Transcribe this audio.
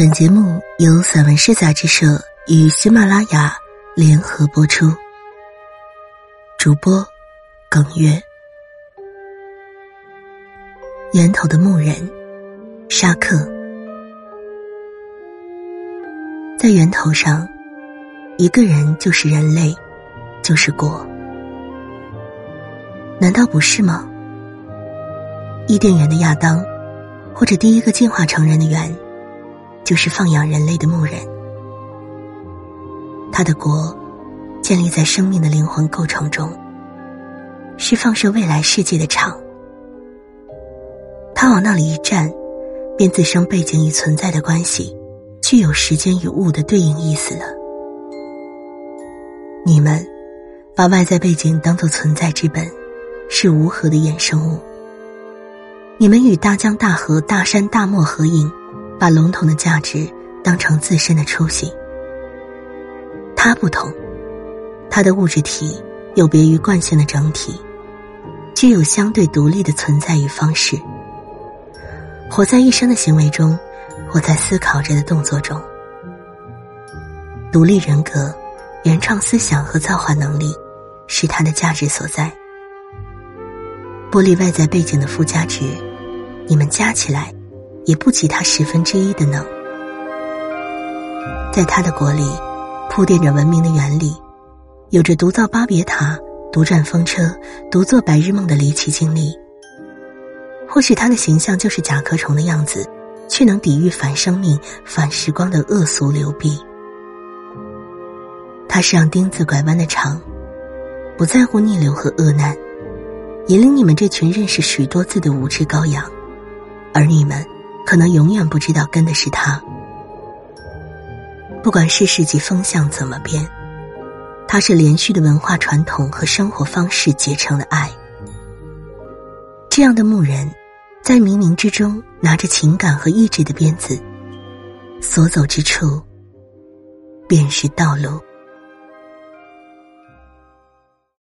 本节目由散文诗杂志社与喜马拉雅联合播出。主播耿月，源头的牧人沙克，在源头上，一个人就是人类，就是国，难道不是吗？伊甸园的亚当，或者第一个进化成人的猿，就是放养人类的牧人。他的国建立在生命的灵魂构成中，是放射未来世界的场。他往那里一站，便自生背景与存在的关系，具有时间与物的对应意思了。你们把外在背景当作存在之本，是无核的衍生物。你们与大江大河、大山大漠合影，把笼统的价值当成自身的出息。它不同，它的物质体有别于惯性的整体，具有相对独立的存在与方式。活在一生的行为中，活在思考着的动作中。独立人格、原创思想和造化能力，是它的价值所在。剥离外在背景的附加值。你们加起来，也不及他十分之一的能。在他的国里，铺垫着文明的原理，有着独造巴别塔、独占风车、独做白日梦的离奇经历。或许他的形象就是甲壳虫的样子，却能抵御反生命、反时光的恶俗流弊。他是让钉子拐弯的长，不在乎逆流和恶难，引领你们这群认识许多字的无知羔羊。而你们，可能永远不知道跟的是他。不管世事及风向怎么变，他是连续的文化传统和生活方式结成的爱。这样的牧人，在冥冥之中拿着情感和意志的鞭子，所走之处，便是道路。